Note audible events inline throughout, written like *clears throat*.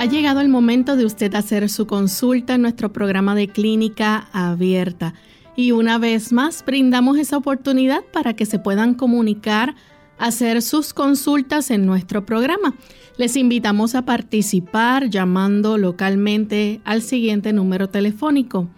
Ha llegado el momento de usted hacer su consulta en nuestro programa de clínica abierta. Y una vez más brindamos esa oportunidad para que se puedan comunicar, hacer sus consultas en nuestro programa. Les invitamos a participar llamando localmente al siguiente número telefónico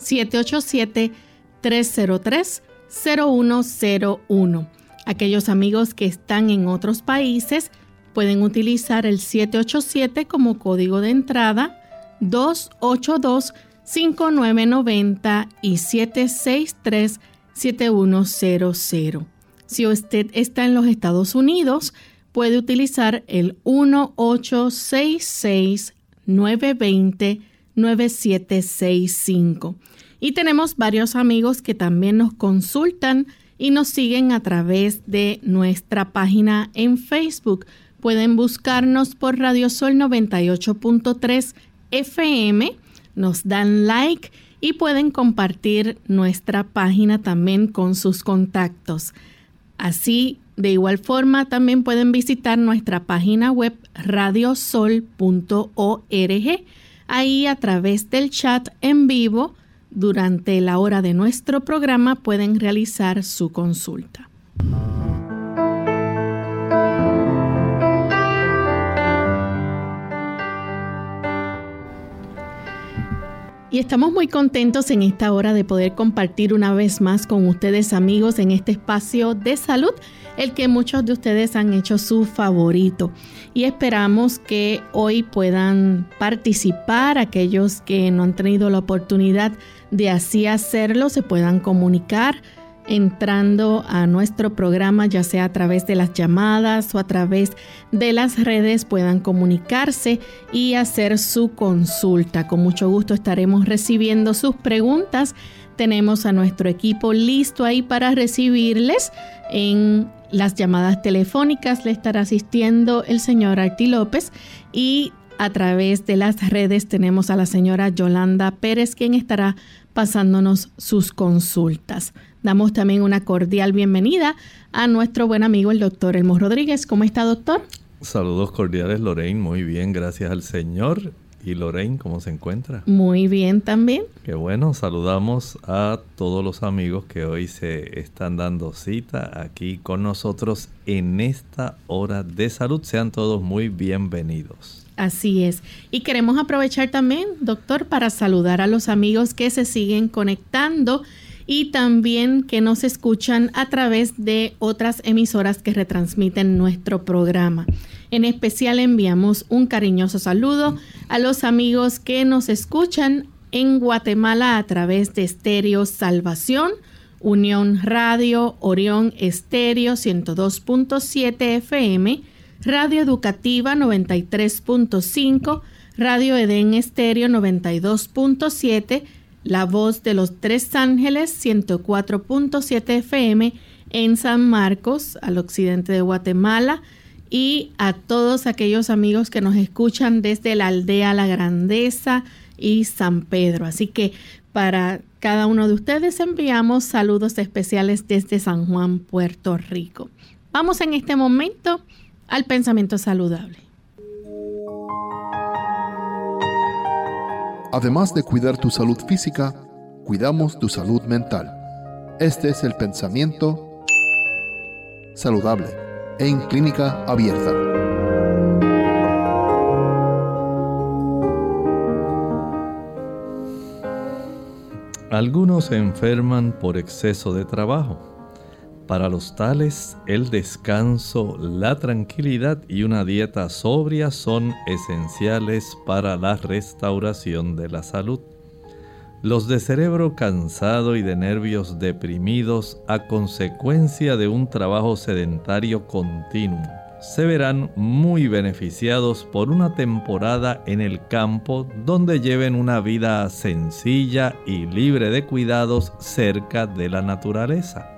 787-303-0101. Aquellos amigos que están en otros países, pueden utilizar el 787 como código de entrada, 282-5990 y 763-7100. Si usted está en los Estados Unidos, puede utilizar el 1866-920-9765. Y tenemos varios amigos que también nos consultan y nos siguen a través de nuestra página en Facebook pueden buscarnos por Radio Sol 98.3 FM, nos dan like y pueden compartir nuestra página también con sus contactos. Así, de igual forma, también pueden visitar nuestra página web radiosol.org. Ahí a través del chat en vivo, durante la hora de nuestro programa, pueden realizar su consulta. Y estamos muy contentos en esta hora de poder compartir una vez más con ustedes amigos en este espacio de salud, el que muchos de ustedes han hecho su favorito. Y esperamos que hoy puedan participar, aquellos que no han tenido la oportunidad de así hacerlo, se puedan comunicar entrando a nuestro programa, ya sea a través de las llamadas o a través de las redes, puedan comunicarse y hacer su consulta. Con mucho gusto estaremos recibiendo sus preguntas. Tenemos a nuestro equipo listo ahí para recibirles en las llamadas telefónicas. Le estará asistiendo el señor Arti López y a través de las redes tenemos a la señora Yolanda Pérez, quien estará pasándonos sus consultas. Damos también una cordial bienvenida a nuestro buen amigo el doctor Elmo Rodríguez. ¿Cómo está, doctor? Saludos cordiales, Lorraine. Muy bien, gracias al Señor. ¿Y Lorraine, cómo se encuentra? Muy bien también. Qué bueno, saludamos a todos los amigos que hoy se están dando cita aquí con nosotros en esta hora de salud. Sean todos muy bienvenidos. Así es. Y queremos aprovechar también, doctor, para saludar a los amigos que se siguen conectando y también que nos escuchan a través de otras emisoras que retransmiten nuestro programa. En especial enviamos un cariñoso saludo a los amigos que nos escuchan en Guatemala a través de Estéreo Salvación, Unión Radio, Orión Estéreo 102.7 FM, Radio Educativa 93.5, Radio Edén Estéreo 92.7, la voz de los Tres Ángeles 104.7 FM en San Marcos, al occidente de Guatemala, y a todos aquellos amigos que nos escuchan desde la aldea La Grandeza y San Pedro. Así que para cada uno de ustedes enviamos saludos especiales desde San Juan, Puerto Rico. Vamos en este momento al pensamiento saludable. Además de cuidar tu salud física, cuidamos tu salud mental. Este es el pensamiento saludable en clínica abierta. Algunos se enferman por exceso de trabajo para los tales, el descanso, la tranquilidad y una dieta sobria son esenciales para la restauración de la salud. Los de cerebro cansado y de nervios deprimidos a consecuencia de un trabajo sedentario continuo se verán muy beneficiados por una temporada en el campo donde lleven una vida sencilla y libre de cuidados cerca de la naturaleza.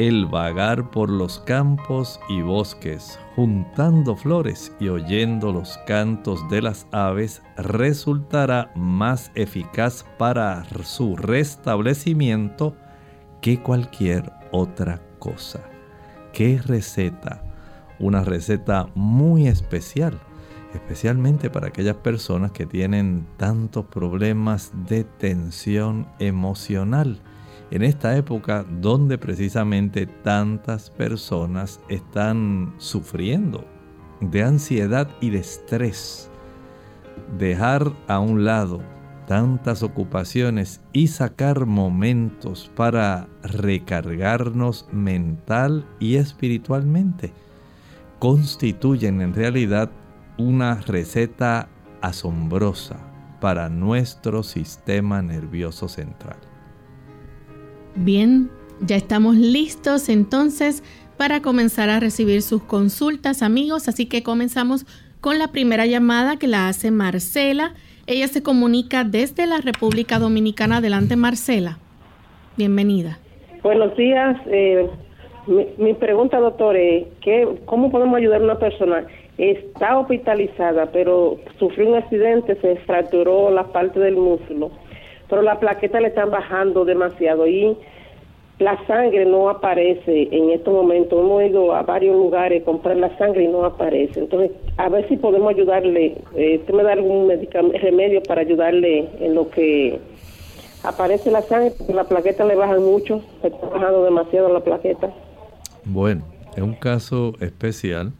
El vagar por los campos y bosques, juntando flores y oyendo los cantos de las aves, resultará más eficaz para su restablecimiento que cualquier otra cosa. ¿Qué receta? una receta muy especial, especialmente para aquellas personas que tienen tantos problemas de tensión emocional. En esta época donde precisamente tantas personas están sufriendo de ansiedad y de estrés. Dejar a un lado tantas ocupaciones y sacar momentos para recargarnos mental y espiritualmente constituyen en realidad una receta asombrosa para nuestro sistema nervioso central. Bien, ya estamos listos entonces para comenzar a recibir sus consultas amigos, así que comenzamos con la primera llamada que la hace Marcela. Ella se comunica desde la República Dominicana. Adelante Marcela, bienvenida. Buenos días, eh, mi, pregunta, doctor, es ¿cómo podemos ayudar a una persona? Está hospitalizada, pero sufrió un accidente, se fracturó la parte del músculo, pero las plaquetas le están bajando demasiado y la sangre no aparece en estos momentos. Hemos ido a varios lugares a comprar la sangre y no aparece. Entonces, a ver si podemos ayudarle. Eh, ¿Usted me da algún remedio para ayudarle en lo que aparece la sangre? Porque la plaqueta le baja mucho, se está bajando demasiado la plaqueta. Bueno, es un caso especial,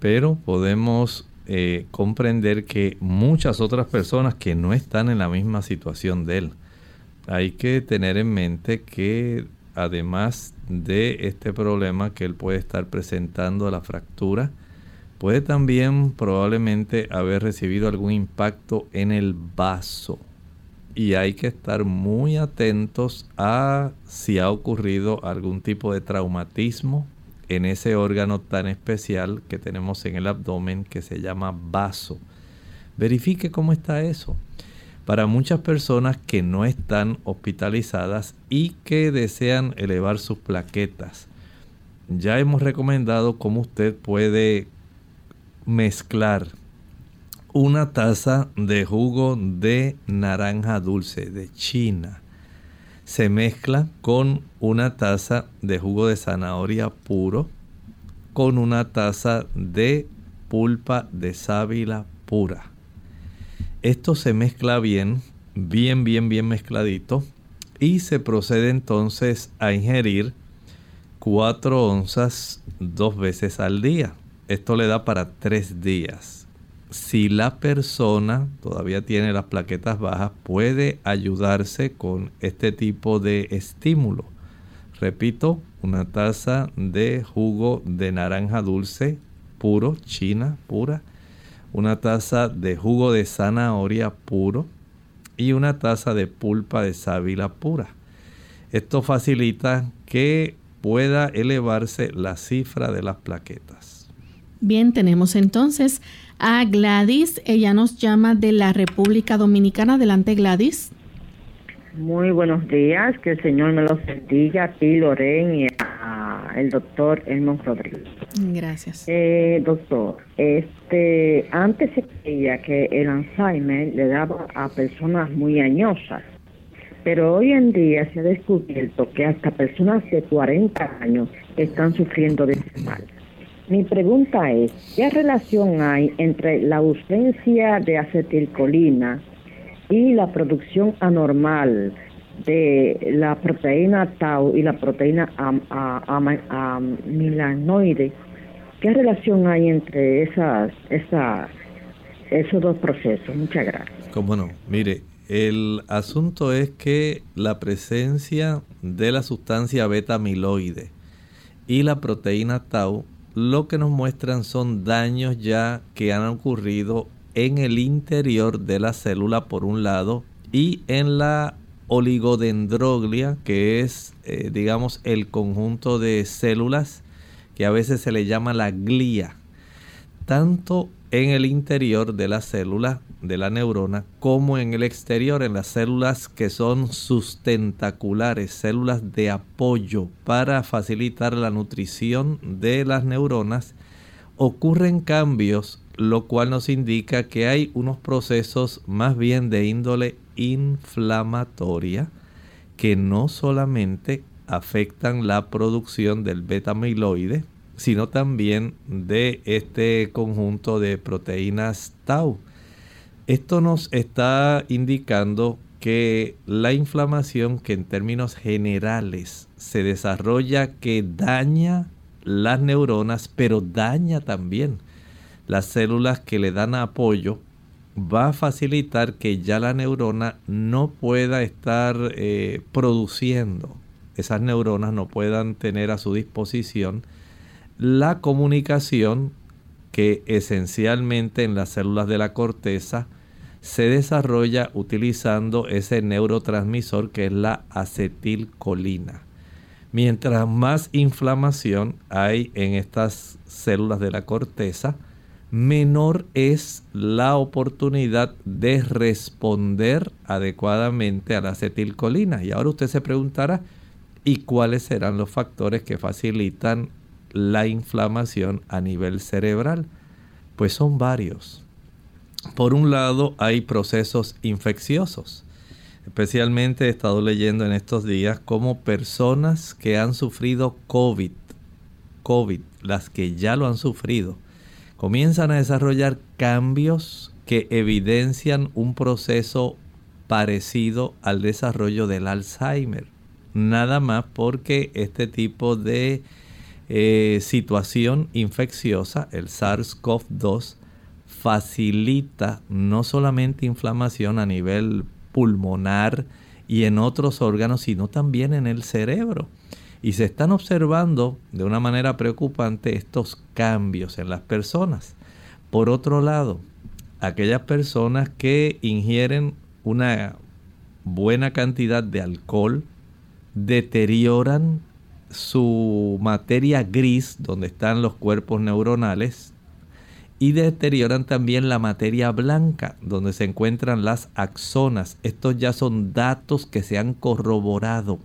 pero podemos eh, comprender que muchas otras personas que no están en la misma situación de él. Hay que tener en mente que además de este problema que él puede estar presentando la fractura, puede también probablemente haber recibido algún impacto en el vaso. Y hay que estar muy atentos a si ha ocurrido algún tipo de traumatismo en ese órgano tan especial que tenemos en el abdomen que se llama vaso. Verifique cómo está eso. Para muchas personas que no están hospitalizadas y que desean elevar sus plaquetas, ya hemos recomendado cómo usted puede mezclar una taza de jugo de naranja dulce de China se mezcla con una taza de jugo de zanahoria puro, con una taza de pulpa de sábila pura. Esto se mezcla bien, bien, bien, bien mezcladito y se procede entonces a ingerir 4 onzas dos veces al día. Esto le da para tres días si la persona todavía tiene las plaquetas bajas, puede ayudarse con este tipo de estímulo. Repito, una taza de jugo de naranja dulce puro, china pura, una taza de jugo de zanahoria puro y una taza de pulpa de sábila pura. Esto facilita que pueda elevarse la cifra de las plaquetas. Bien, tenemos entonces a Gladys. Ella nos llama de la República Dominicana. Adelante, Gladys. Muy buenos días, que el Señor me los bendiga a ti, Loren, y a el doctor Elmon Rodríguez. Gracias. Eh, doctor, este, antes se creía que el Alzheimer le daba a personas muy añosas, pero hoy en día se ha descubierto que hasta personas de 40 años están sufriendo de ese mal. Mi pregunta es, ¿qué relación hay entre la ausencia de acetilcolina y la producción anormal de la proteína tau y la proteína amilanoide? ¿Qué relación hay entre esas, esas, esos dos procesos? Muchas gracias. Cómo no, mire, el asunto es que la presencia de la sustancia beta amiloide y la proteína tau lo que nos muestran son daños ya que han ocurrido en el interior de la célula por un lado y en la oligodendroglia, que es, eh, digamos, el conjunto de células que a veces se le llama la glía, tanto en el interior de la célula de la neurona como en el exterior, en las células que son sustentaculares, células de apoyo para facilitar la nutrición de las neuronas, ocurren cambios, lo cual nos indica que hay unos procesos más bien de índole inflamatoria que no solamente afectan la producción del beta amiloide, sino también de este conjunto de proteínas tau. Esto nos está indicando que la inflamación que en términos generales se desarrolla que daña las neuronas, pero daña también las células que le dan apoyo, va a facilitar que ya la neurona no pueda estar eh, produciendo, esas neuronas no puedan tener a su disposición la comunicación que esencialmente en las células de la corteza se desarrolla utilizando ese neurotransmisor que es la acetilcolina. Mientras más inflamación hay en estas células de la corteza, menor es la oportunidad de responder adecuadamente a la acetilcolina. Y ahora usted se preguntará, ¿y cuáles serán los factores que facilitan la inflamación a nivel cerebral? Pues son varios. Por un lado hay procesos infecciosos. Especialmente he estado leyendo en estos días cómo personas que han sufrido COVID, COVID, las que ya lo han sufrido, comienzan a desarrollar cambios que evidencian un proceso parecido al desarrollo del Alzheimer. Nada más porque este tipo de eh, situación infecciosa, el SARS-CoV-2, facilita no solamente inflamación a nivel pulmonar y en otros órganos, sino también en el cerebro. Y se están observando de una manera preocupante estos cambios en las personas. Por otro lado, aquellas personas que ingieren una buena cantidad de alcohol deterioran su materia gris, donde están los cuerpos neuronales, y deterioran también la materia blanca, donde se encuentran las axonas. Estos ya son datos que se han corroborado.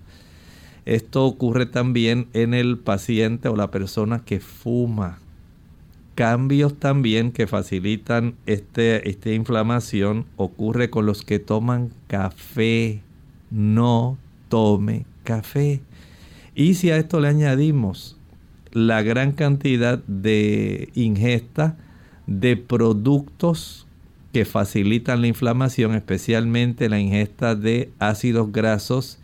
Esto ocurre también en el paciente o la persona que fuma. Cambios también que facilitan este, esta inflamación ocurre con los que toman café. No tome café. Y si a esto le añadimos la gran cantidad de ingesta de productos que facilitan la inflamación, especialmente la ingesta de ácidos grasos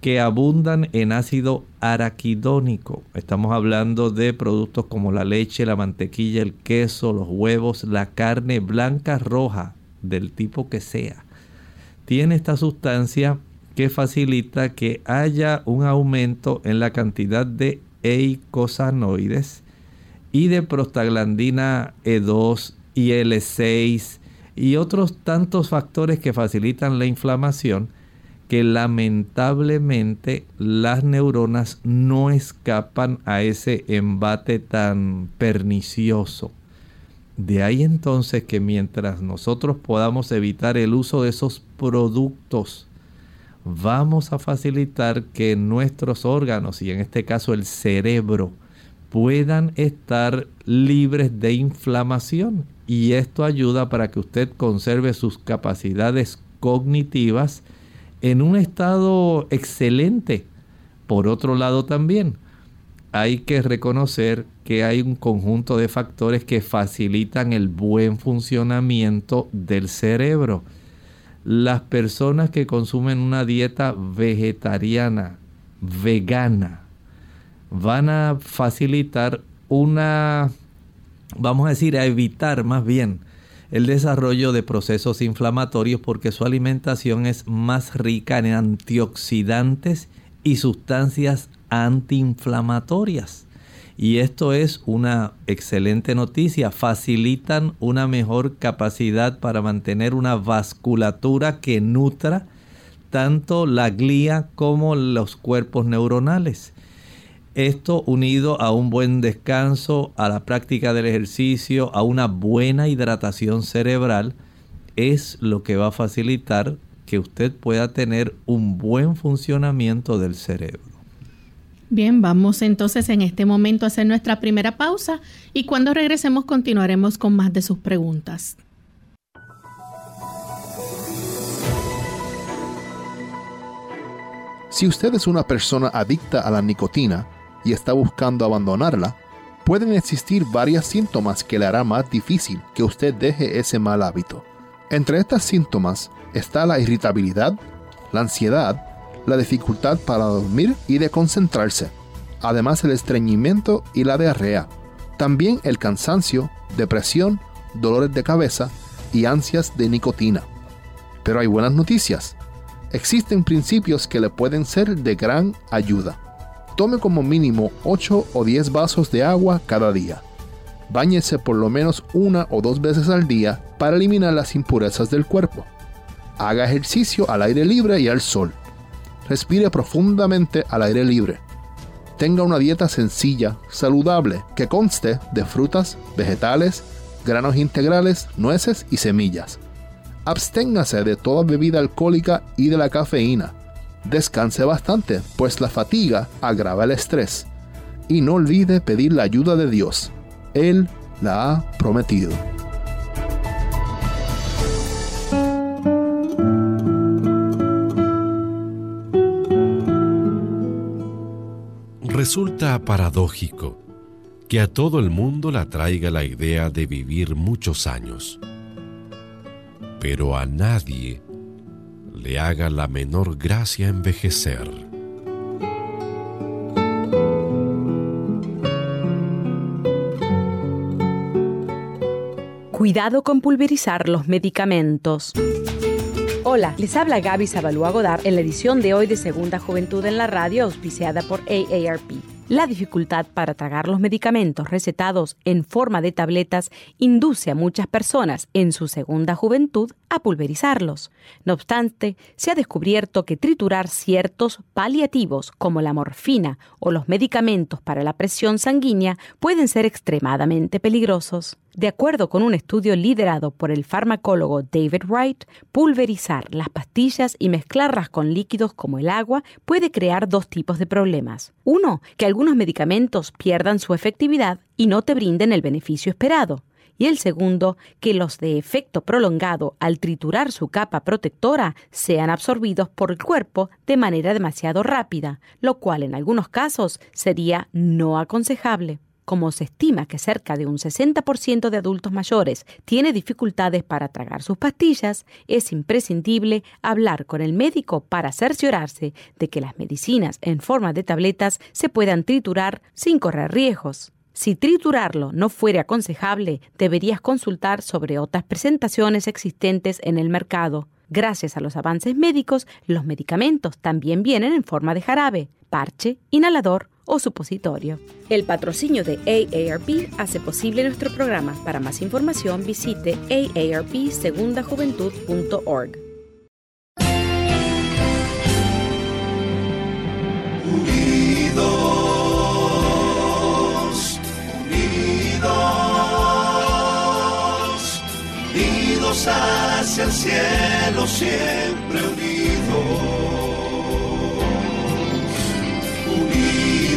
que abundan en ácido araquidónico. Estamos hablando de productos como la leche, la mantequilla, el queso, los huevos, la carne blanca, roja, del tipo que sea. Tiene esta sustancia que facilita que haya un aumento en la cantidad de eicosanoides y de prostaglandina E2 y L6 y otros tantos factores que facilitan la inflamación que lamentablemente las neuronas no escapan a ese embate tan pernicioso. De ahí entonces que mientras nosotros podamos evitar el uso de esos productos vamos a facilitar que nuestros órganos, y en este caso el cerebro, puedan estar libres de inflamación. Y esto ayuda para que usted conserve sus capacidades cognitivas en un estado excelente. Por otro lado también, hay que reconocer que hay un conjunto de factores que facilitan el buen funcionamiento del cerebro las personas que consumen una dieta vegetariana, vegana, van a facilitar una, vamos a decir, a evitar más bien el desarrollo de procesos inflamatorios porque su alimentación es más rica en antioxidantes y sustancias antiinflamatorias. Y esto es una excelente noticia. Facilitan una mejor capacidad para mantener una vasculatura que nutra tanto la glía como los cuerpos neuronales. Esto unido a un buen descanso, a la práctica del ejercicio, a una buena hidratación cerebral, es lo que va a facilitar que usted pueda tener un buen funcionamiento del cerebro. Bien, vamos entonces en este momento a hacer nuestra primera pausa y cuando regresemos continuaremos con más de sus preguntas. Si usted es una persona adicta a la nicotina y está buscando abandonarla, pueden existir varios síntomas que le hará más difícil que usted deje ese mal hábito. Entre estos síntomas está la irritabilidad, la ansiedad, la dificultad para dormir y de concentrarse, además el estreñimiento y la diarrea, también el cansancio, depresión, dolores de cabeza y ansias de nicotina. Pero hay buenas noticias. Existen principios que le pueden ser de gran ayuda. Tome como mínimo 8 o 10 vasos de agua cada día. Báñese por lo menos una o dos veces al día para eliminar las impurezas del cuerpo. Haga ejercicio al aire libre y al sol. Respire profundamente al aire libre. Tenga una dieta sencilla, saludable, que conste de frutas, vegetales, granos integrales, nueces y semillas. Absténgase de toda bebida alcohólica y de la cafeína. Descanse bastante, pues la fatiga agrava el estrés. Y no olvide pedir la ayuda de Dios. Él la ha prometido. Resulta paradójico que a todo el mundo le atraiga la idea de vivir muchos años, pero a nadie le haga la menor gracia envejecer. Cuidado con pulverizar los medicamentos. Hola, les habla Gaby Zabalúa Godard en la edición de hoy de Segunda Juventud en la Radio, auspiciada por AARP. La dificultad para tragar los medicamentos recetados en forma de tabletas induce a muchas personas en su segunda juventud a pulverizarlos. No obstante, se ha descubierto que triturar ciertos paliativos como la morfina o los medicamentos para la presión sanguínea pueden ser extremadamente peligrosos. De acuerdo con un estudio liderado por el farmacólogo David Wright, pulverizar las pastillas y mezclarlas con líquidos como el agua puede crear dos tipos de problemas. Uno, que algunos medicamentos pierdan su efectividad y no te brinden el beneficio esperado y el segundo, que los de efecto prolongado al triturar su capa protectora sean absorbidos por el cuerpo de manera demasiado rápida, lo cual en algunos casos sería no aconsejable. Como se estima que cerca de un 60% de adultos mayores tiene dificultades para tragar sus pastillas, es imprescindible hablar con el médico para cerciorarse de que las medicinas en forma de tabletas se puedan triturar sin correr riesgos. Si triturarlo no fuera aconsejable, deberías consultar sobre otras presentaciones existentes en el mercado. Gracias a los avances médicos, los medicamentos también vienen en forma de jarabe, parche, inhalador o supositorio. El patrocinio de AARP hace posible nuestro programa. Para más información visite aarpsegundajuventud.org. hacia el cielo siempre unidos,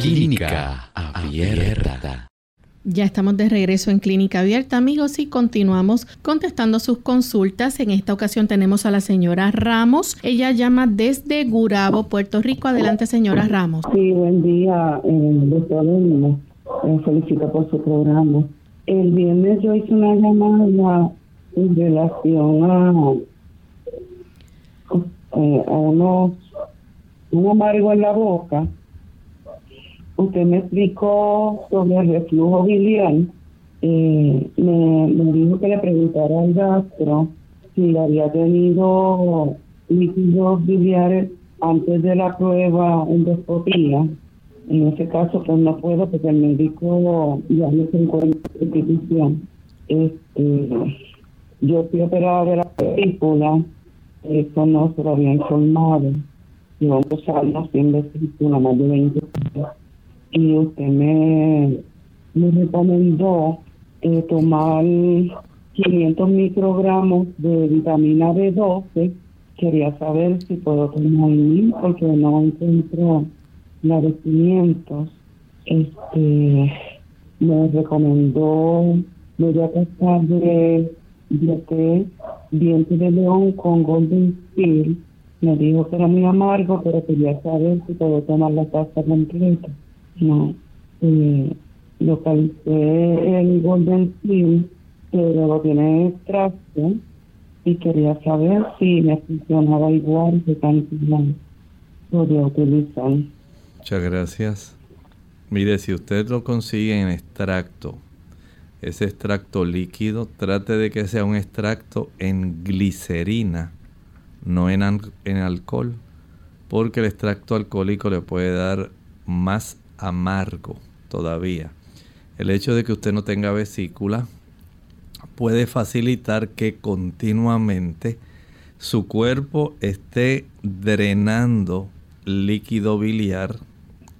Clínica Abierta. Ya estamos de regreso en Clínica Abierta, amigos, y continuamos contestando sus consultas. En esta ocasión tenemos a la señora Ramos. Ella llama desde Gurabo, Puerto Rico. Adelante, señora Ramos. Sí, buen día, eh, doctor. Eh, felicito por su programa. El viernes yo hice una llamada en relación a, eh, a unos, un amargo en la boca. Usted me explicó sobre el reflujo biliar. Eh, me, dijo que le preguntara al gastro si había tenido líquidos biliares antes de la prueba endoscopía. En ese caso, pues no puedo porque el médico ya me se encuentra en institución. Este, yo fui operada de la película, eso no se lo había informado. Llevo dos años sin vesícula, más de 20 años. Y usted me, me recomendó eh, tomar 500 microgramos de vitamina B12 quería saber si puedo tomar mil porque no encuentro la de 500. Este, me recomendó media taza de, de diente de león con golden steel. Me dijo que era muy amargo, pero quería saber si puedo tomar la taza completa. No. Eh, localicé el golden steel, pero lo tiene extracto y quería saber si me funcionaba igual de cantidad podía utilizar. Muchas gracias. Mire, si usted lo consigue en extracto, ese extracto líquido, trate de que sea un extracto en glicerina, no en, en alcohol, porque el extracto alcohólico le puede dar más amargo todavía. El hecho de que usted no tenga vesícula puede facilitar que continuamente su cuerpo esté drenando líquido biliar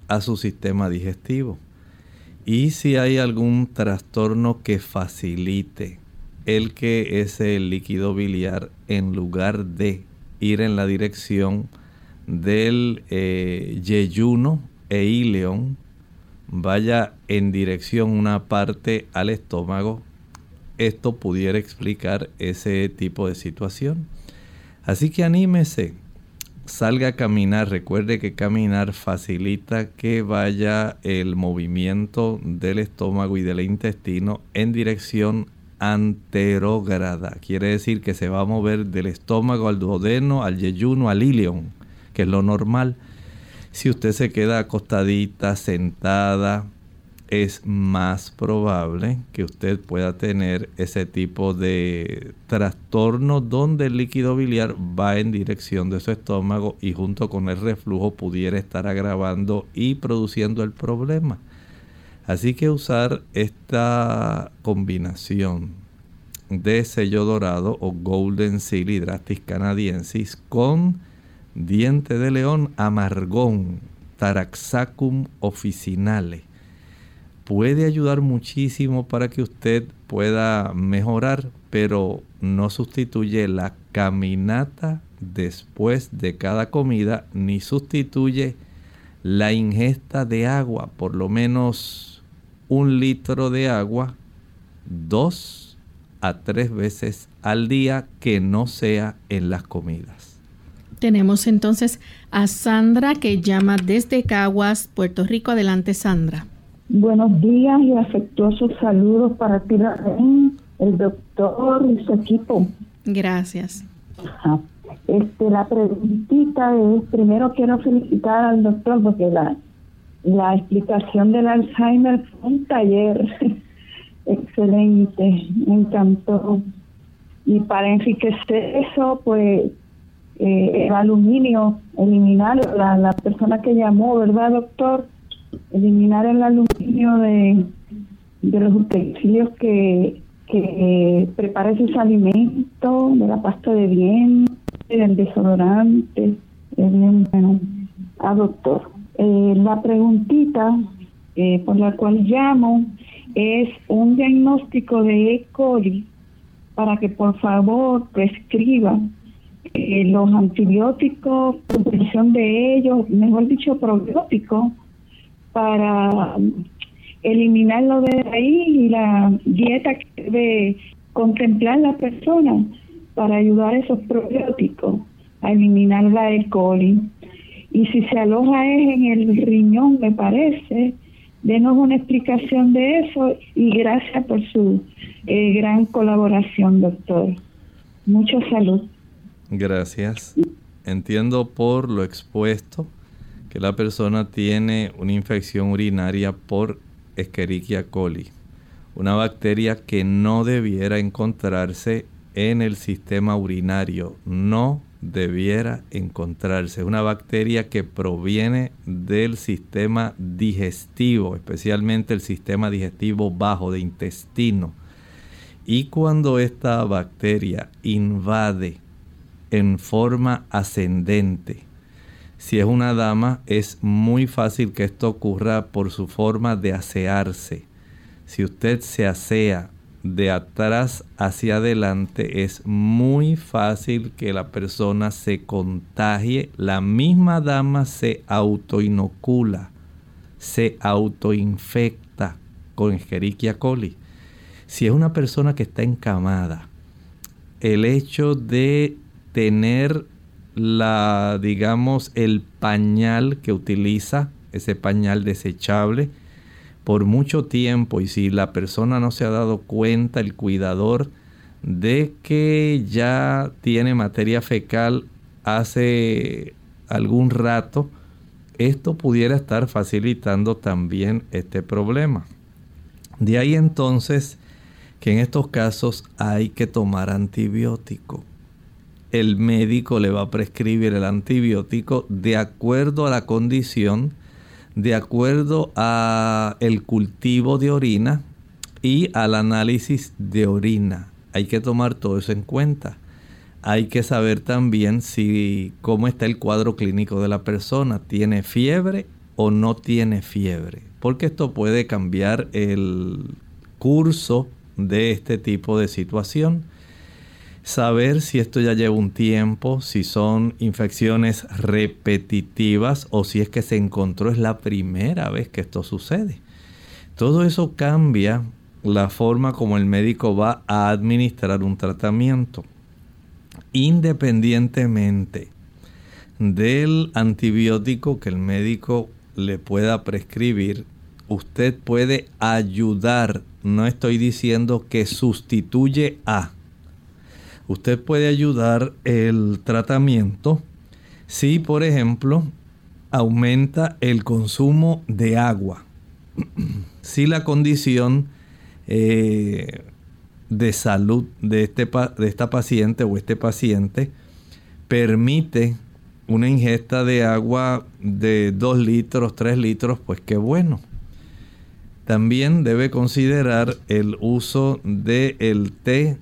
a su sistema digestivo. Y si hay algún trastorno que facilite el que ese líquido biliar, en lugar de ir en la dirección del eh, yeyuno e ileón, vaya en dirección una parte al estómago esto pudiera explicar ese tipo de situación. Así que anímese, salga a caminar. Recuerde que caminar facilita que vaya el movimiento del estómago y del intestino en dirección anterógrada. Quiere decir que se va a mover del estómago al duodeno, al yeyuno, al ilion, que es lo normal. Si usted se queda acostadita, sentada, es más probable que usted pueda tener ese tipo de trastorno donde el líquido biliar va en dirección de su estómago y junto con el reflujo pudiera estar agravando y produciendo el problema. Así que usar esta combinación de sello dorado o Golden Seal Hydratis canadiensis con diente de león amargón Taraxacum officinale puede ayudar muchísimo para que usted pueda mejorar, pero no sustituye la caminata después de cada comida ni sustituye la ingesta de agua, por lo menos un litro de agua, dos a tres veces al día que no sea en las comidas. Tenemos entonces a Sandra que llama desde Caguas, Puerto Rico. Adelante, Sandra. Buenos días y afectuosos saludos para ti, el doctor y su equipo. Gracias. Este, la preguntita es, primero quiero felicitar al doctor porque la, la explicación del Alzheimer fue un taller *laughs* excelente, me encantó. Y para enriquecer eso, pues eh, el aluminio, eliminar la, la persona que llamó, ¿verdad, doctor? eliminar el aluminio de, de los utensilios que, que prepara ese alimento, de la pasta de dientes, del desodorante, es bien bueno. a ah, doctor. Eh, la preguntita eh, por la cual llamo es un diagnóstico de E. coli para que por favor prescriba eh, los antibióticos, utilización de ellos, mejor dicho, probióticos para eliminarlo de ahí y la dieta que debe contemplar la persona para ayudar a esos probióticos a eliminar la E. coli. Y si se aloja es en el riñón, me parece, denos una explicación de eso y gracias por su eh, gran colaboración, doctor. Mucha salud. Gracias. Entiendo por lo expuesto que la persona tiene una infección urinaria por Escherichia coli, una bacteria que no debiera encontrarse en el sistema urinario, no debiera encontrarse. Es una bacteria que proviene del sistema digestivo, especialmente el sistema digestivo bajo de intestino. Y cuando esta bacteria invade en forma ascendente, si es una dama, es muy fácil que esto ocurra por su forma de asearse. Si usted se asea de atrás hacia adelante es muy fácil que la persona se contagie. La misma dama se autoinocula, se autoinfecta con Escherichia coli. Si es una persona que está encamada, el hecho de tener la, digamos, el pañal que utiliza, ese pañal desechable, por mucho tiempo y si la persona no se ha dado cuenta, el cuidador, de que ya tiene materia fecal hace algún rato, esto pudiera estar facilitando también este problema. De ahí entonces que en estos casos hay que tomar antibiótico. El médico le va a prescribir el antibiótico de acuerdo a la condición de acuerdo a el cultivo de orina y al análisis de orina. Hay que tomar todo eso en cuenta. Hay que saber también si cómo está el cuadro clínico de la persona, tiene fiebre o no tiene fiebre, porque esto puede cambiar el curso de este tipo de situación saber si esto ya lleva un tiempo, si son infecciones repetitivas o si es que se encontró es la primera vez que esto sucede. Todo eso cambia la forma como el médico va a administrar un tratamiento. Independientemente del antibiótico que el médico le pueda prescribir, usted puede ayudar, no estoy diciendo que sustituye a, usted puede ayudar el tratamiento si, por ejemplo, aumenta el consumo de agua. *clears throat* si la condición eh, de salud de, este, de esta paciente o este paciente permite una ingesta de agua de 2 litros, 3 litros, pues qué bueno. También debe considerar el uso del el té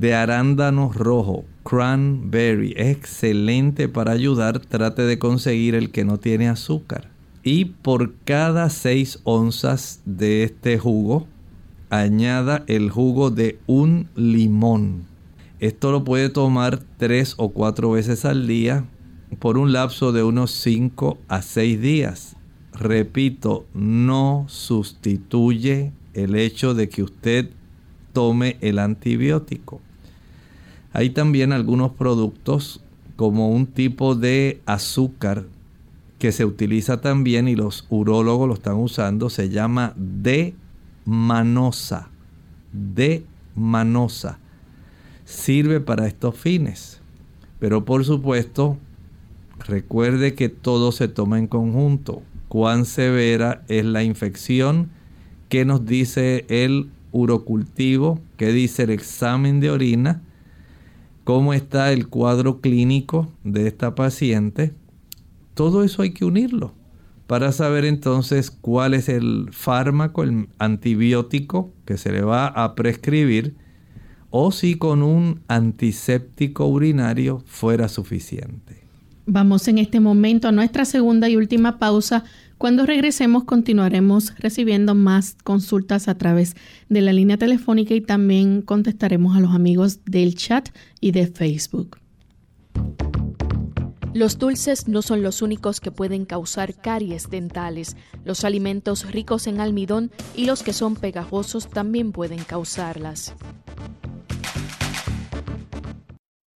de arándano rojo, cranberry. Es excelente para ayudar. Trate de conseguir el que no tiene azúcar. Y por cada 6 onzas de este jugo, añada el jugo de un limón. Esto lo puede tomar 3 o 4 veces al día por un lapso de unos 5 a 6 días. Repito, no sustituye el hecho de que usted tome el antibiótico. Hay también algunos productos como un tipo de azúcar que se utiliza también y los urólogos lo están usando, se llama D-manosa. D-manosa. Sirve para estos fines. Pero por supuesto, recuerde que todo se toma en conjunto. Cuán severa es la infección, qué nos dice el urocultivo, qué dice el examen de orina, cómo está el cuadro clínico de esta paciente. Todo eso hay que unirlo para saber entonces cuál es el fármaco, el antibiótico que se le va a prescribir o si con un antiséptico urinario fuera suficiente. Vamos en este momento a nuestra segunda y última pausa cuando regresemos continuaremos recibiendo más consultas a través de la línea telefónica y también contestaremos a los amigos del chat y de Facebook. Los dulces no son los únicos que pueden causar caries dentales. Los alimentos ricos en almidón y los que son pegajosos también pueden causarlas.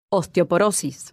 Osteoporosis.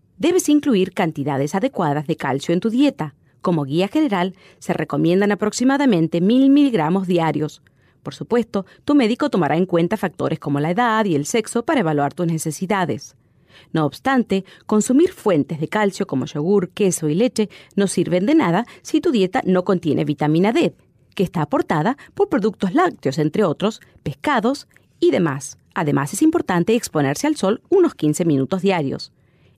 Debes incluir cantidades adecuadas de calcio en tu dieta. Como guía general, se recomiendan aproximadamente 1000 miligramos diarios. Por supuesto, tu médico tomará en cuenta factores como la edad y el sexo para evaluar tus necesidades. No obstante, consumir fuentes de calcio como yogur, queso y leche no sirven de nada si tu dieta no contiene vitamina D, que está aportada por productos lácteos, entre otros, pescados y demás. Además, es importante exponerse al sol unos 15 minutos diarios.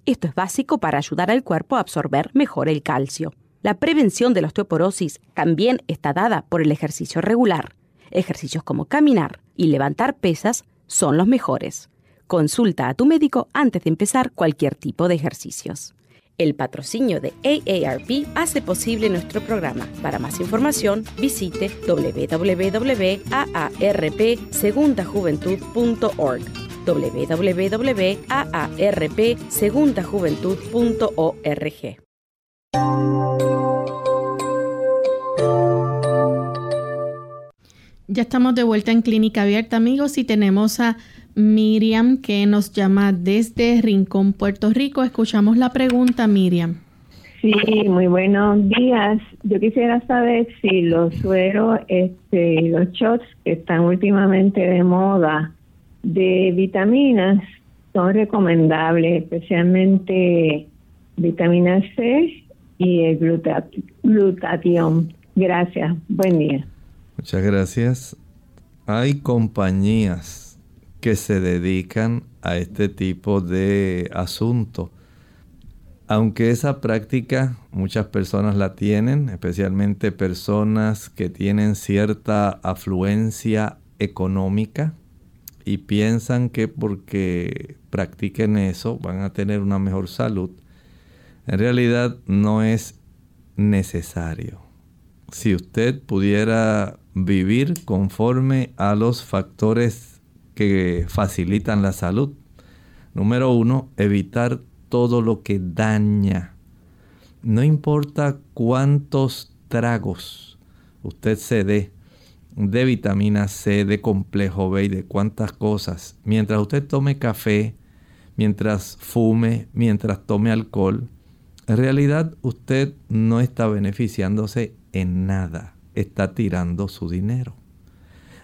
Esto es básico para ayudar al cuerpo a absorber mejor el calcio. La prevención de la osteoporosis también está dada por el ejercicio regular. Ejercicios como caminar y levantar pesas son los mejores. Consulta a tu médico antes de empezar cualquier tipo de ejercicios. El patrocinio de AARP hace posible nuestro programa. Para más información, visite www.aarpsegundajuventud.org www.aarpsegundajuventud.org. Ya estamos de vuelta en Clínica Abierta, amigos, y tenemos a Miriam que nos llama desde Rincón, Puerto Rico. Escuchamos la pregunta, Miriam. Sí, muy buenos días. Yo quisiera saber si los sueros, este, los shots que están últimamente de moda, de vitaminas son recomendables, especialmente vitamina C y el glutatión. Gracias, buen día. Muchas gracias. Hay compañías que se dedican a este tipo de asuntos. Aunque esa práctica muchas personas la tienen, especialmente personas que tienen cierta afluencia económica, y piensan que porque practiquen eso van a tener una mejor salud, en realidad no es necesario. Si usted pudiera vivir conforme a los factores que facilitan la salud, número uno, evitar todo lo que daña. No importa cuántos tragos usted se dé, de vitamina C, de complejo B y de cuántas cosas. Mientras usted tome café, mientras fume, mientras tome alcohol, en realidad usted no está beneficiándose en nada, está tirando su dinero.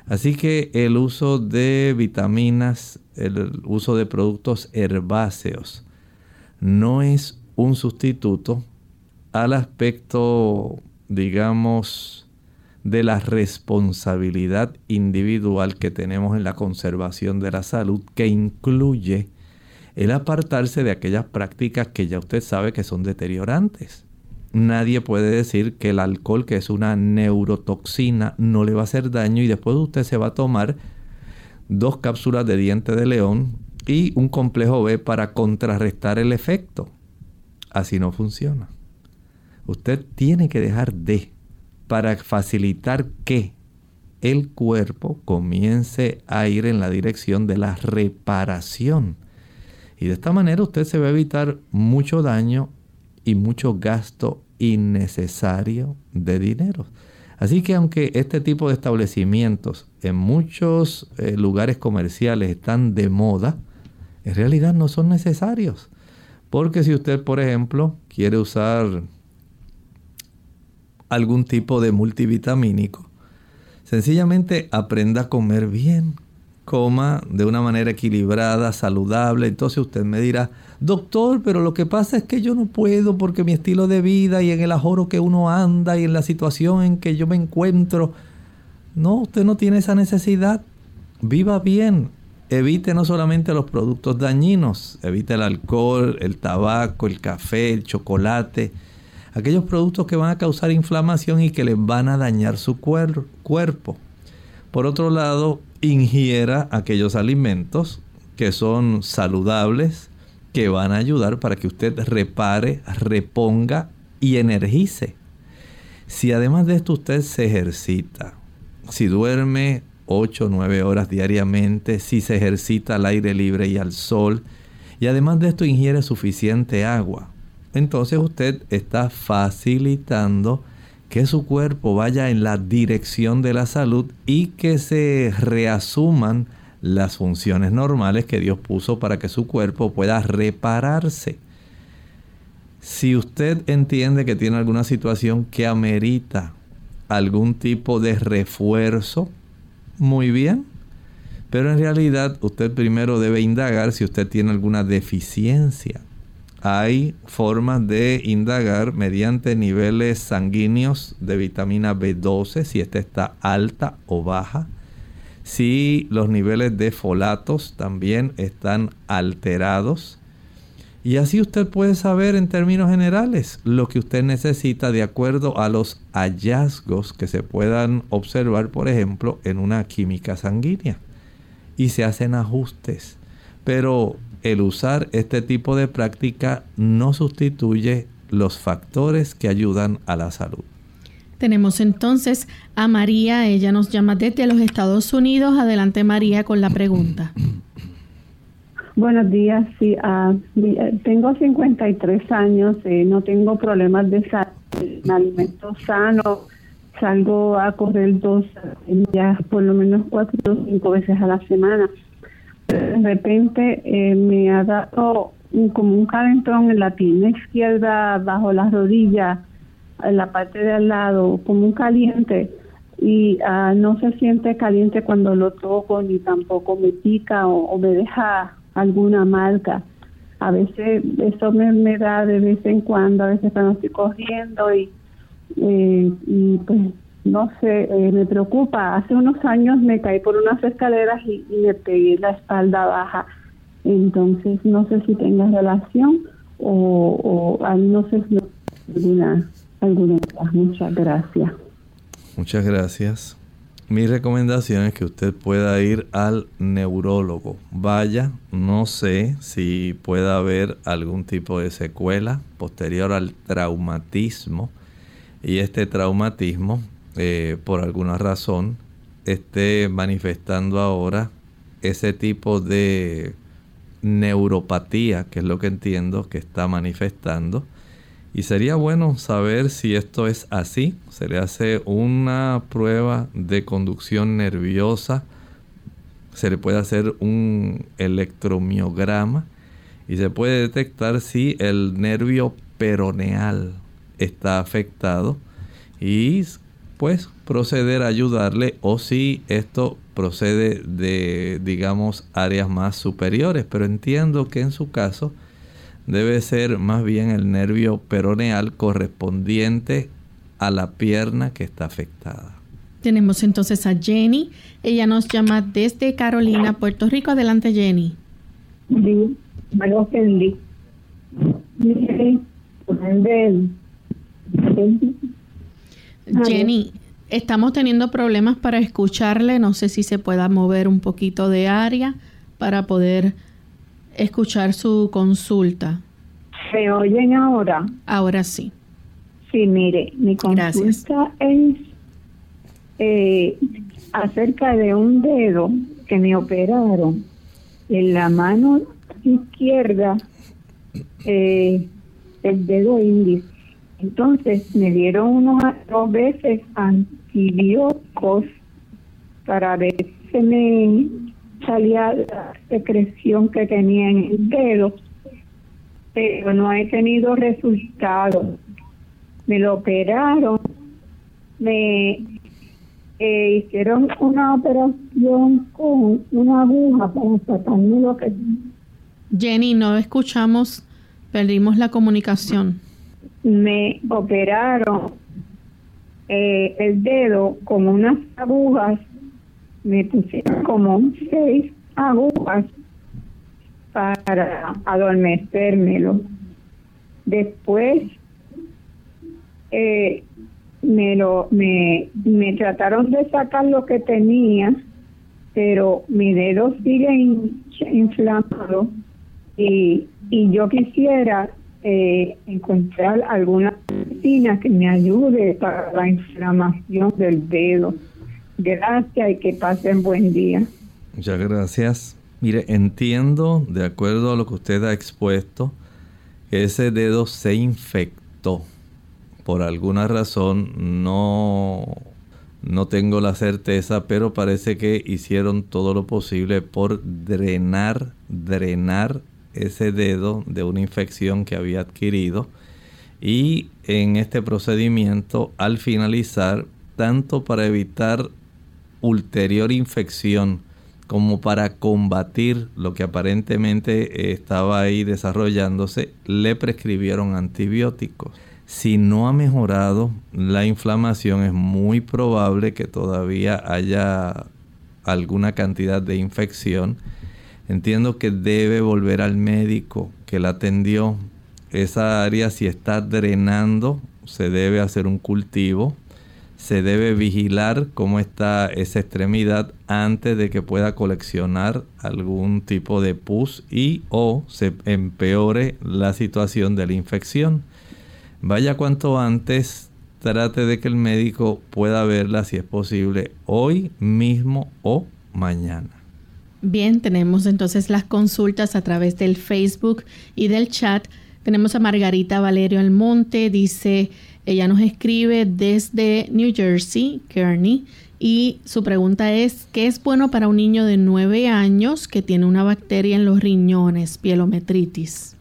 Así que el uso de vitaminas, el uso de productos herbáceos, no es un sustituto al aspecto, digamos, de la responsabilidad individual que tenemos en la conservación de la salud, que incluye el apartarse de aquellas prácticas que ya usted sabe que son deteriorantes. Nadie puede decir que el alcohol, que es una neurotoxina, no le va a hacer daño y después usted se va a tomar dos cápsulas de diente de león y un complejo B para contrarrestar el efecto. Así no funciona. Usted tiene que dejar de para facilitar que el cuerpo comience a ir en la dirección de la reparación. Y de esta manera usted se va a evitar mucho daño y mucho gasto innecesario de dinero. Así que aunque este tipo de establecimientos en muchos eh, lugares comerciales están de moda, en realidad no son necesarios. Porque si usted, por ejemplo, quiere usar algún tipo de multivitamínico. Sencillamente aprenda a comer bien, coma de una manera equilibrada, saludable. Entonces usted me dirá, doctor, pero lo que pasa es que yo no puedo porque mi estilo de vida y en el ajoro que uno anda y en la situación en que yo me encuentro. No, usted no tiene esa necesidad. Viva bien. Evite no solamente los productos dañinos, evite el alcohol, el tabaco, el café, el chocolate aquellos productos que van a causar inflamación y que les van a dañar su cuerpo. Por otro lado, ingiera aquellos alimentos que son saludables, que van a ayudar para que usted repare, reponga y energice. Si además de esto usted se ejercita, si duerme 8 o 9 horas diariamente, si se ejercita al aire libre y al sol, y además de esto ingiere suficiente agua, entonces usted está facilitando que su cuerpo vaya en la dirección de la salud y que se reasuman las funciones normales que Dios puso para que su cuerpo pueda repararse. Si usted entiende que tiene alguna situación que amerita algún tipo de refuerzo, muy bien. Pero en realidad usted primero debe indagar si usted tiene alguna deficiencia hay formas de indagar mediante niveles sanguíneos de vitamina B12, si esta está alta o baja, si los niveles de folatos también están alterados. Y así usted puede saber en términos generales lo que usted necesita de acuerdo a los hallazgos que se puedan observar, por ejemplo, en una química sanguínea. Y se hacen ajustes. Pero el usar este tipo de práctica no sustituye los factores que ayudan a la salud. Tenemos entonces a María, ella nos llama desde los Estados Unidos. Adelante María con la pregunta. *clears throat* Buenos días, sí, uh, tengo 53 años, eh, no tengo problemas de salud, me alimento sano, salgo a correr dos días, por lo menos cuatro o cinco veces a la semana de repente eh, me ha dado como un calentón en la pierna izquierda, bajo las rodillas, en la parte de al lado, como un caliente. Y uh, no se siente caliente cuando lo toco, ni tampoco me pica o, me deja alguna marca. A veces eso me, me, da de vez en cuando, a veces cuando estoy corriendo y, eh, y pues no sé, eh, me preocupa. Hace unos años me caí por unas escaleras y, me pegué la espalda baja. Entonces, no sé si tenga relación o, o no sé si alguna, alguna. Muchas gracias. Muchas gracias. Mi recomendación es que usted pueda ir al neurólogo. Vaya, no sé si pueda haber algún tipo de secuela posterior al traumatismo. Y este traumatismo eh, por alguna razón esté manifestando ahora ese tipo de neuropatía, que es lo que entiendo que está manifestando. Y sería bueno saber si esto es así. Se le hace una prueba de conducción nerviosa. Se le puede hacer un electromiograma y se puede detectar si el nervio peroneal está afectado y pues proceder a ayudarle o si esto procede de, digamos, áreas más superiores. Pero entiendo que en su caso debe ser más bien el nervio peroneal correspondiente a la pierna que está afectada. Tenemos entonces a Jenny. Ella nos llama desde Carolina, Puerto Rico. Adelante, Jenny. Sí, Jenny, estamos teniendo problemas para escucharle. No sé si se pueda mover un poquito de área para poder escuchar su consulta. ¿Se oyen ahora? Ahora sí. Sí, mire, mi consulta es eh, acerca de un dedo que me operaron en la mano izquierda, eh, el dedo índice entonces me dieron unos dos veces antibióticos para ver si me salía la secreción que tenía en el dedo, pero no he tenido resultado. Me lo operaron, me eh, hicieron una operación con una aguja para sacarme lo que... Jenny, no escuchamos, perdimos la comunicación me operaron eh, el dedo con unas agujas, me pusieron como seis agujas para adormecérmelo. Después eh, me lo me, me trataron de sacar lo que tenía, pero mi dedo sigue inflamado y, y yo quisiera eh, encontrar alguna medicina que me ayude para la inflamación del dedo. Gracias y que pasen buen día. Muchas gracias. Mire, entiendo, de acuerdo a lo que usted ha expuesto, que ese dedo se infectó. Por alguna razón no, no tengo la certeza, pero parece que hicieron todo lo posible por drenar, drenar ese dedo de una infección que había adquirido. Y en este procedimiento, al finalizar, tanto para evitar ulterior infección como para combatir lo que aparentemente estaba ahí desarrollándose, le prescribieron antibióticos. Si no ha mejorado la inflamación, es muy probable que todavía haya alguna cantidad de infección. Entiendo que debe volver al médico que la atendió. Esa área si está drenando, se debe hacer un cultivo se debe vigilar cómo está esa extremidad antes de que pueda coleccionar algún tipo de pus y o se empeore la situación de la infección. Vaya cuanto antes, trate de que el médico pueda verla si es posible hoy mismo o mañana. Bien, tenemos entonces las consultas a través del Facebook y del chat. Tenemos a Margarita Valerio Almonte, dice, ella nos escribe desde New Jersey, Kearney, y su pregunta es, ¿qué es bueno para un niño de 9 años que tiene una bacteria en los riñones, pielometritis?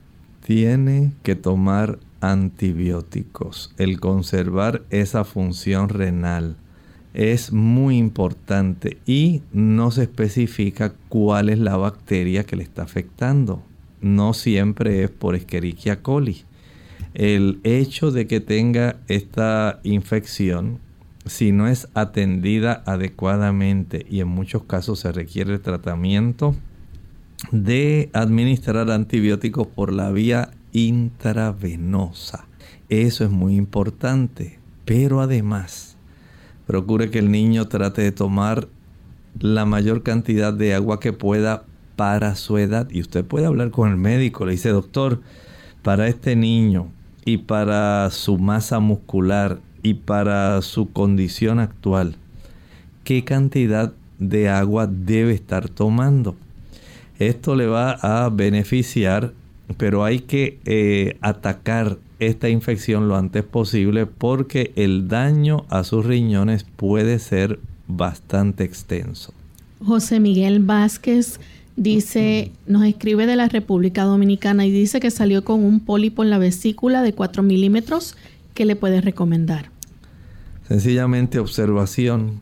Tiene que tomar antibióticos. El conservar esa función renal es muy importante y no se especifica cuál es la bacteria que le está afectando. No siempre es por Escherichia coli el hecho de que tenga esta infección, si no es atendida adecuadamente y en muchos casos se requiere tratamiento de administrar antibióticos por la vía intravenosa. Eso es muy importante, pero además procure que el niño trate de tomar la mayor cantidad de agua que pueda para su edad. Y usted puede hablar con el médico, le dice, doctor, para este niño y para su masa muscular y para su condición actual, qué cantidad de agua debe estar tomando. Esto le va a beneficiar, pero hay que eh, atacar esta infección lo antes posible porque el daño a sus riñones puede ser bastante extenso. José Miguel Vázquez Dice, nos escribe de la República Dominicana y dice que salió con un pólipo en la vesícula de 4 milímetros. ¿Qué le puedes recomendar? Sencillamente observación.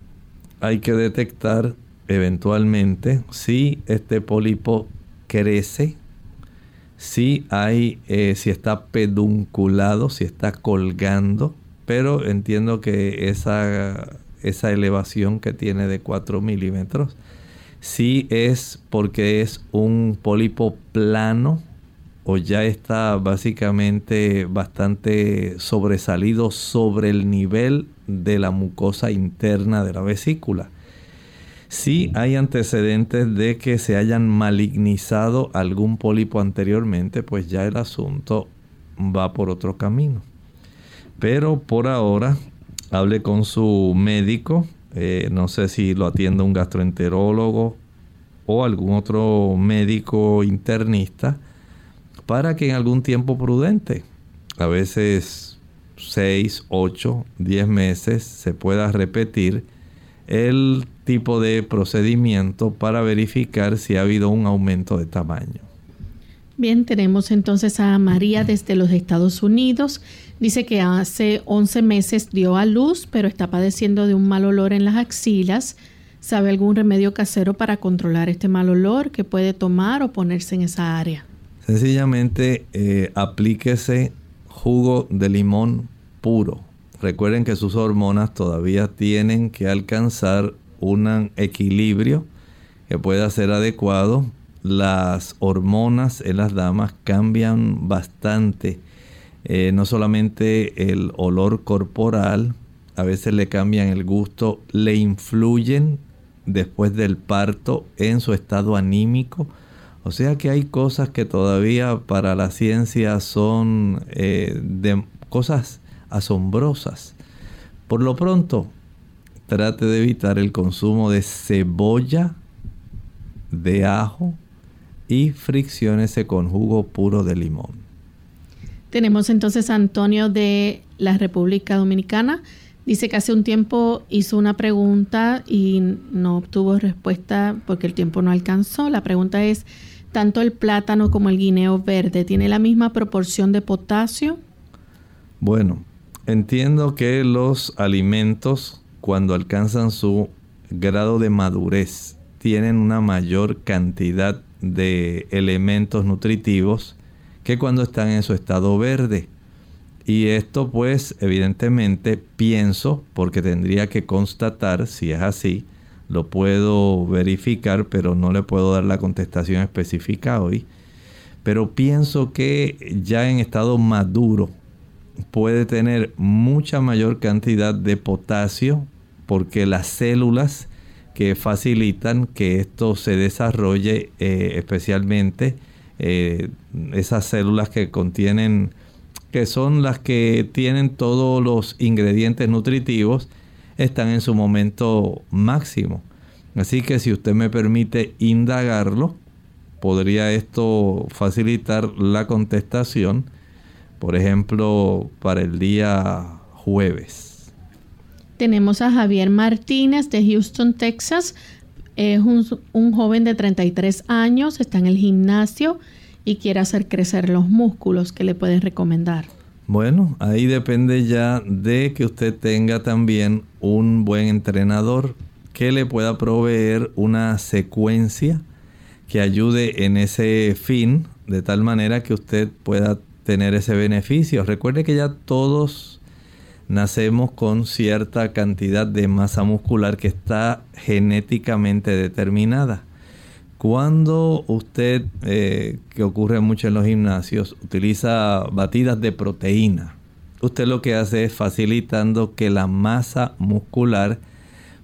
Hay que detectar eventualmente si este pólipo crece, si hay, eh, si está pedunculado, si está colgando, pero entiendo que esa, esa elevación que tiene de 4 milímetros si es porque es un pólipo plano o ya está básicamente bastante sobresalido sobre el nivel de la mucosa interna de la vesícula. Si hay antecedentes de que se hayan malignizado algún pólipo anteriormente, pues ya el asunto va por otro camino. Pero por ahora, hable con su médico eh, no sé si lo atiende un gastroenterólogo o algún otro médico internista para que en algún tiempo prudente, a veces 6, 8, 10 meses, se pueda repetir el tipo de procedimiento para verificar si ha habido un aumento de tamaño. Bien, tenemos entonces a María desde los Estados Unidos. Dice que hace 11 meses dio a luz, pero está padeciendo de un mal olor en las axilas. ¿Sabe algún remedio casero para controlar este mal olor que puede tomar o ponerse en esa área? Sencillamente eh, aplíquese jugo de limón puro. Recuerden que sus hormonas todavía tienen que alcanzar un equilibrio que pueda ser adecuado las hormonas en las damas cambian bastante. Eh, no solamente el olor corporal, a veces le cambian el gusto, le influyen después del parto en su estado anímico. O sea que hay cosas que todavía para la ciencia son eh, cosas asombrosas. Por lo pronto, trate de evitar el consumo de cebolla, de ajo y fricciones con jugo puro de limón. Tenemos entonces a Antonio de la República Dominicana. Dice que hace un tiempo hizo una pregunta y no obtuvo respuesta porque el tiempo no alcanzó. La pregunta es, ¿tanto el plátano como el guineo verde tiene la misma proporción de potasio? Bueno, entiendo que los alimentos cuando alcanzan su grado de madurez tienen una mayor cantidad de elementos nutritivos que cuando están en su estado verde. Y esto pues evidentemente pienso, porque tendría que constatar si es así, lo puedo verificar, pero no le puedo dar la contestación específica hoy. Pero pienso que ya en estado maduro puede tener mucha mayor cantidad de potasio porque las células que facilitan que esto se desarrolle eh, especialmente eh, esas células que contienen que son las que tienen todos los ingredientes nutritivos, están en su momento máximo. Así que si usted me permite indagarlo, podría esto facilitar la contestación, por ejemplo, para el día jueves. Tenemos a Javier Martínez de Houston, Texas. Es un, un joven de 33 años, está en el gimnasio y quiere hacer crecer los músculos, ¿qué le pueden recomendar? Bueno, ahí depende ya de que usted tenga también un buen entrenador que le pueda proveer una secuencia que ayude en ese fin, de tal manera que usted pueda tener ese beneficio. Recuerde que ya todos nacemos con cierta cantidad de masa muscular que está genéticamente determinada. Cuando usted, eh, que ocurre mucho en los gimnasios, utiliza batidas de proteína, usted lo que hace es facilitando que la masa muscular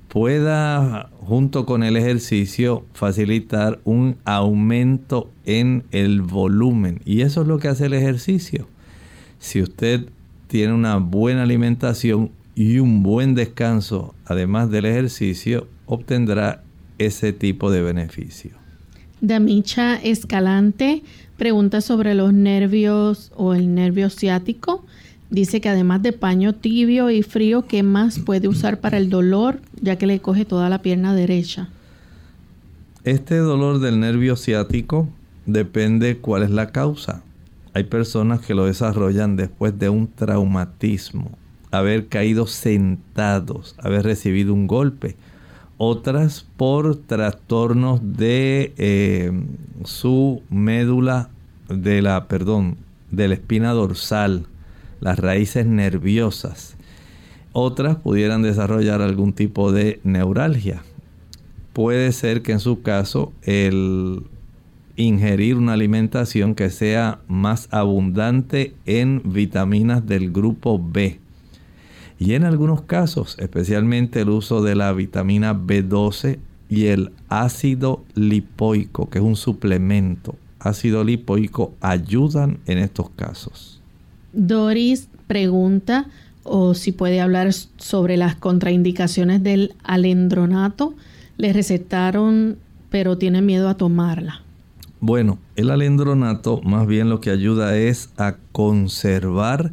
pueda, junto con el ejercicio, facilitar un aumento en el volumen. Y eso es lo que hace el ejercicio. Si usted tiene una buena alimentación y un buen descanso, además del ejercicio, obtendrá ese tipo de beneficio. Damicha Escalante pregunta sobre los nervios o el nervio ciático. Dice que además de paño tibio y frío, ¿qué más puede usar para el dolor, ya que le coge toda la pierna derecha? Este dolor del nervio ciático depende cuál es la causa. Hay personas que lo desarrollan después de un traumatismo, haber caído sentados, haber recibido un golpe otras por trastornos de eh, su médula de la, perdón, de la espina dorsal, las raíces nerviosas. Otras pudieran desarrollar algún tipo de neuralgia. Puede ser que en su caso el ingerir una alimentación que sea más abundante en vitaminas del grupo B y en algunos casos, especialmente el uso de la vitamina B12 y el ácido lipoico, que es un suplemento, ácido lipoico, ayudan en estos casos. Doris pregunta o si puede hablar sobre las contraindicaciones del alendronato. Le recetaron, pero tiene miedo a tomarla. Bueno, el alendronato más bien lo que ayuda es a conservar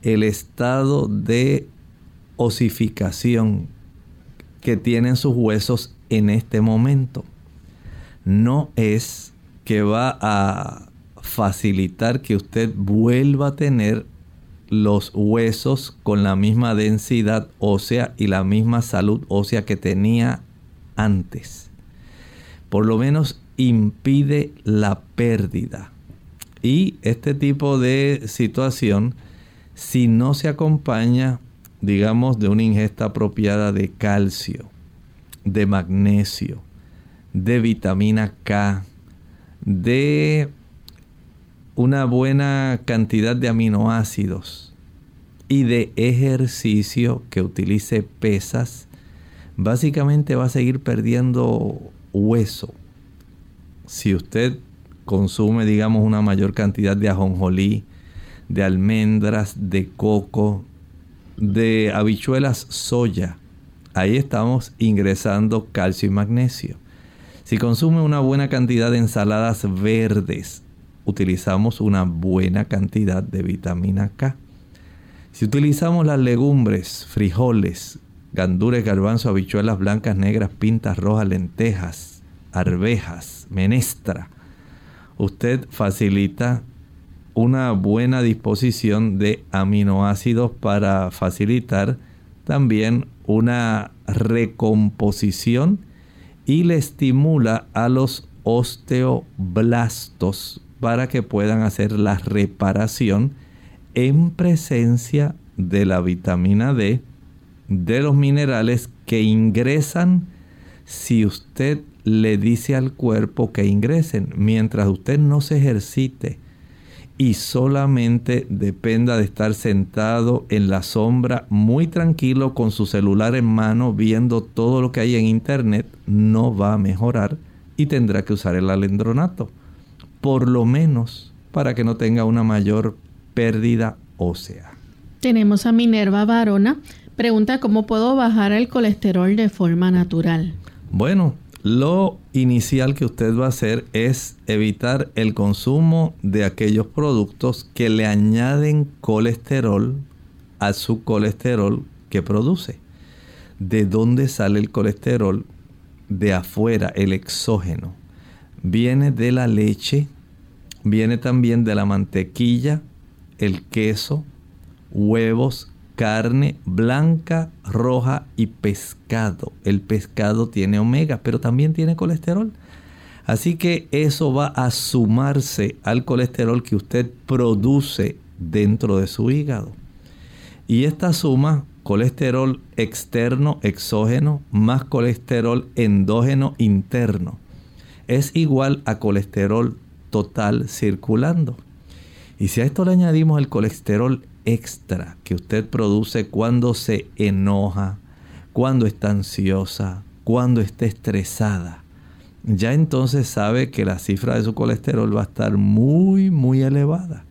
el estado de osificación que tienen sus huesos en este momento. No es que va a facilitar que usted vuelva a tener los huesos con la misma densidad ósea y la misma salud ósea que tenía antes. Por lo menos impide la pérdida. Y este tipo de situación si no se acompaña, digamos, de una ingesta apropiada de calcio, de magnesio, de vitamina K, de una buena cantidad de aminoácidos y de ejercicio que utilice pesas, básicamente va a seguir perdiendo hueso. Si usted consume, digamos, una mayor cantidad de ajonjolí, de almendras, de coco, de habichuelas soya, ahí estamos ingresando calcio y magnesio. Si consume una buena cantidad de ensaladas verdes, utilizamos una buena cantidad de vitamina K. Si utilizamos las legumbres, frijoles, gandures, garbanzo, habichuelas blancas, negras, pintas rojas, lentejas, arvejas, menestra, usted facilita una buena disposición de aminoácidos para facilitar también una recomposición y le estimula a los osteoblastos para que puedan hacer la reparación en presencia de la vitamina D, de los minerales que ingresan si usted le dice al cuerpo que ingresen. Mientras usted no se ejercite y solamente dependa de estar sentado en la sombra muy tranquilo con su celular en mano viendo todo lo que hay en internet, no va a mejorar y tendrá que usar el alendronato. Por lo menos para que no tenga una mayor pérdida ósea. Tenemos a Minerva Varona. Pregunta cómo puedo bajar el colesterol de forma natural. Bueno, lo inicial que usted va a hacer es evitar el consumo de aquellos productos que le añaden colesterol a su colesterol que produce. ¿De dónde sale el colesterol? De afuera, el exógeno. Viene de la leche, viene también de la mantequilla, el queso, huevos, carne blanca, roja y pescado. El pescado tiene omega, pero también tiene colesterol. Así que eso va a sumarse al colesterol que usted produce dentro de su hígado. Y esta suma, colesterol externo, exógeno, más colesterol endógeno interno, es igual a colesterol total circulando. Y si a esto le añadimos el colesterol extra que usted produce cuando se enoja, cuando está ansiosa, cuando está estresada, ya entonces sabe que la cifra de su colesterol va a estar muy, muy elevada.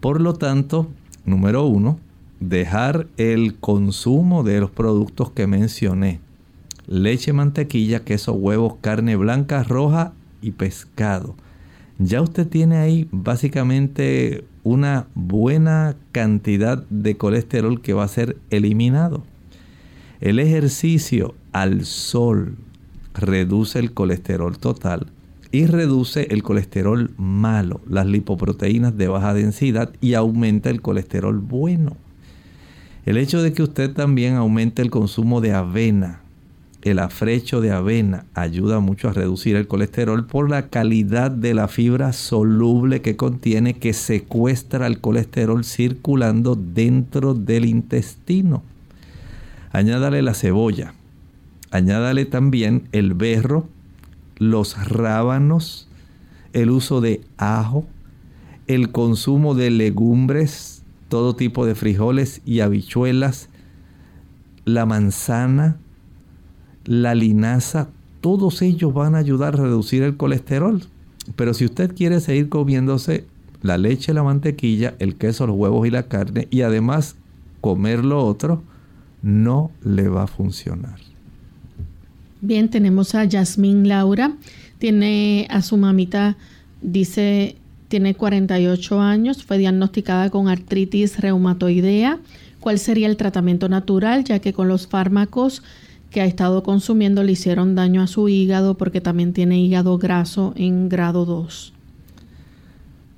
Por lo tanto, número uno, dejar el consumo de los productos que mencioné. Leche, mantequilla, queso, huevos, carne blanca, roja y pescado. Ya usted tiene ahí básicamente una buena cantidad de colesterol que va a ser eliminado. El ejercicio al sol reduce el colesterol total y reduce el colesterol malo, las lipoproteínas de baja densidad y aumenta el colesterol bueno. El hecho de que usted también aumente el consumo de avena, el afrecho de avena ayuda mucho a reducir el colesterol por la calidad de la fibra soluble que contiene que secuestra el colesterol circulando dentro del intestino. Añádale la cebolla, añádale también el berro, los rábanos, el uso de ajo, el consumo de legumbres, todo tipo de frijoles y habichuelas, la manzana, la linaza, todos ellos van a ayudar a reducir el colesterol. Pero si usted quiere seguir comiéndose la leche, la mantequilla, el queso, los huevos y la carne y además comer lo otro, no le va a funcionar. Bien, tenemos a Yasmín Laura. Tiene a su mamita, dice, tiene 48 años, fue diagnosticada con artritis reumatoidea. ¿Cuál sería el tratamiento natural? Ya que con los fármacos que ha estado consumiendo le hicieron daño a su hígado porque también tiene hígado graso en grado 2.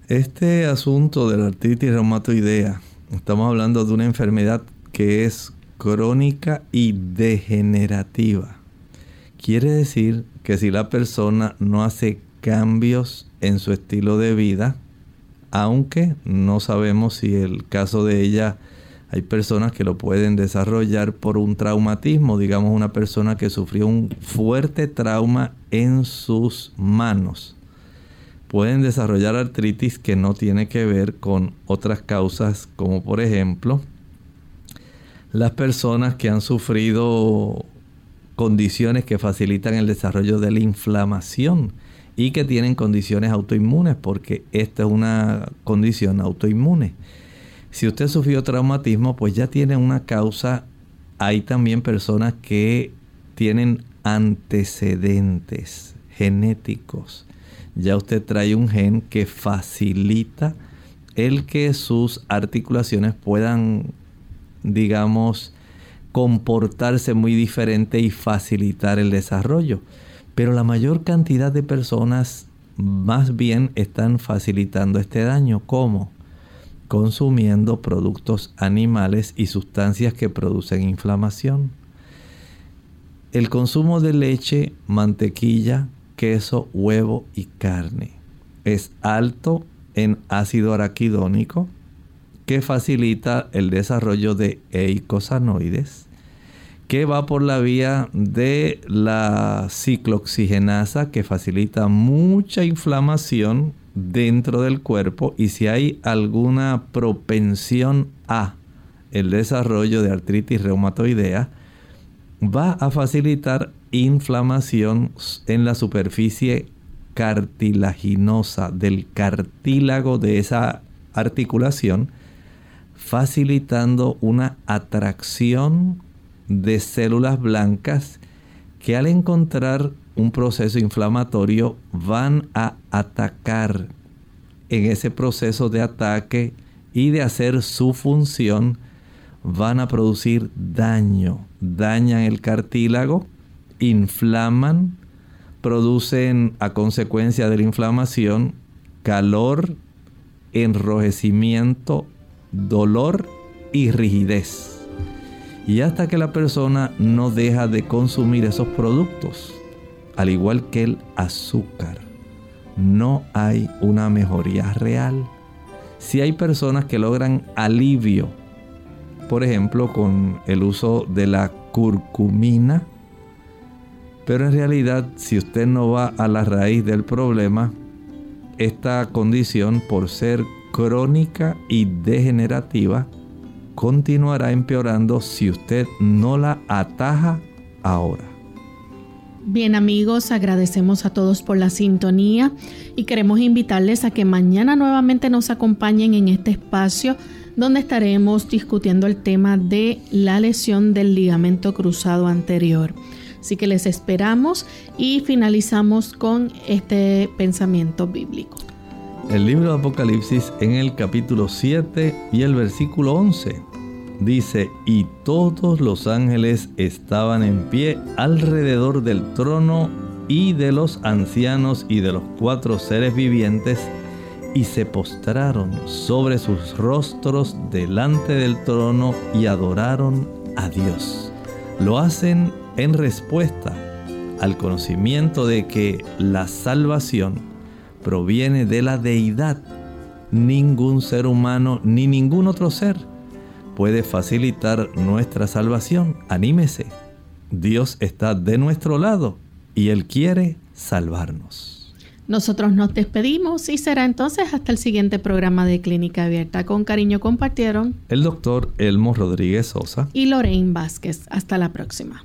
Este asunto de la artritis reumatoidea, estamos hablando de una enfermedad que es crónica y degenerativa. Quiere decir que si la persona no hace cambios en su estilo de vida, aunque no sabemos si el caso de ella hay personas que lo pueden desarrollar por un traumatismo, digamos una persona que sufrió un fuerte trauma en sus manos. Pueden desarrollar artritis que no tiene que ver con otras causas, como por ejemplo las personas que han sufrido condiciones que facilitan el desarrollo de la inflamación y que tienen condiciones autoinmunes, porque esta es una condición autoinmune. Si usted sufrió traumatismo, pues ya tiene una causa. Hay también personas que tienen antecedentes genéticos. Ya usted trae un gen que facilita el que sus articulaciones puedan, digamos, comportarse muy diferente y facilitar el desarrollo. Pero la mayor cantidad de personas más bien están facilitando este daño. ¿Cómo? Consumiendo productos animales y sustancias que producen inflamación. El consumo de leche, mantequilla, queso, huevo y carne es alto en ácido araquidónico que facilita el desarrollo de eicosanoides que va por la vía de la ciclooxigenasa que facilita mucha inflamación dentro del cuerpo y si hay alguna propensión a el desarrollo de artritis reumatoidea va a facilitar inflamación en la superficie cartilaginosa del cartílago de esa articulación facilitando una atracción de células blancas que al encontrar un proceso inflamatorio van a atacar en ese proceso de ataque y de hacer su función van a producir daño, dañan el cartílago, inflaman, producen a consecuencia de la inflamación calor, enrojecimiento, dolor y rigidez. Y hasta que la persona no deja de consumir esos productos, al igual que el azúcar, no hay una mejoría real. Si hay personas que logran alivio, por ejemplo, con el uso de la curcumina, pero en realidad si usted no va a la raíz del problema, esta condición por ser crónica y degenerativa, continuará empeorando si usted no la ataja ahora. Bien amigos, agradecemos a todos por la sintonía y queremos invitarles a que mañana nuevamente nos acompañen en este espacio donde estaremos discutiendo el tema de la lesión del ligamento cruzado anterior. Así que les esperamos y finalizamos con este pensamiento bíblico. El libro de Apocalipsis en el capítulo 7 y el versículo 11 dice, y todos los ángeles estaban en pie alrededor del trono y de los ancianos y de los cuatro seres vivientes, y se postraron sobre sus rostros delante del trono y adoraron a Dios. Lo hacen en respuesta al conocimiento de que la salvación proviene de la deidad. Ningún ser humano ni ningún otro ser puede facilitar nuestra salvación. Anímese. Dios está de nuestro lado y Él quiere salvarnos. Nosotros nos despedimos y será entonces hasta el siguiente programa de Clínica Abierta. Con cariño compartieron el doctor Elmo Rodríguez Sosa y Lorraine Vázquez. Hasta la próxima.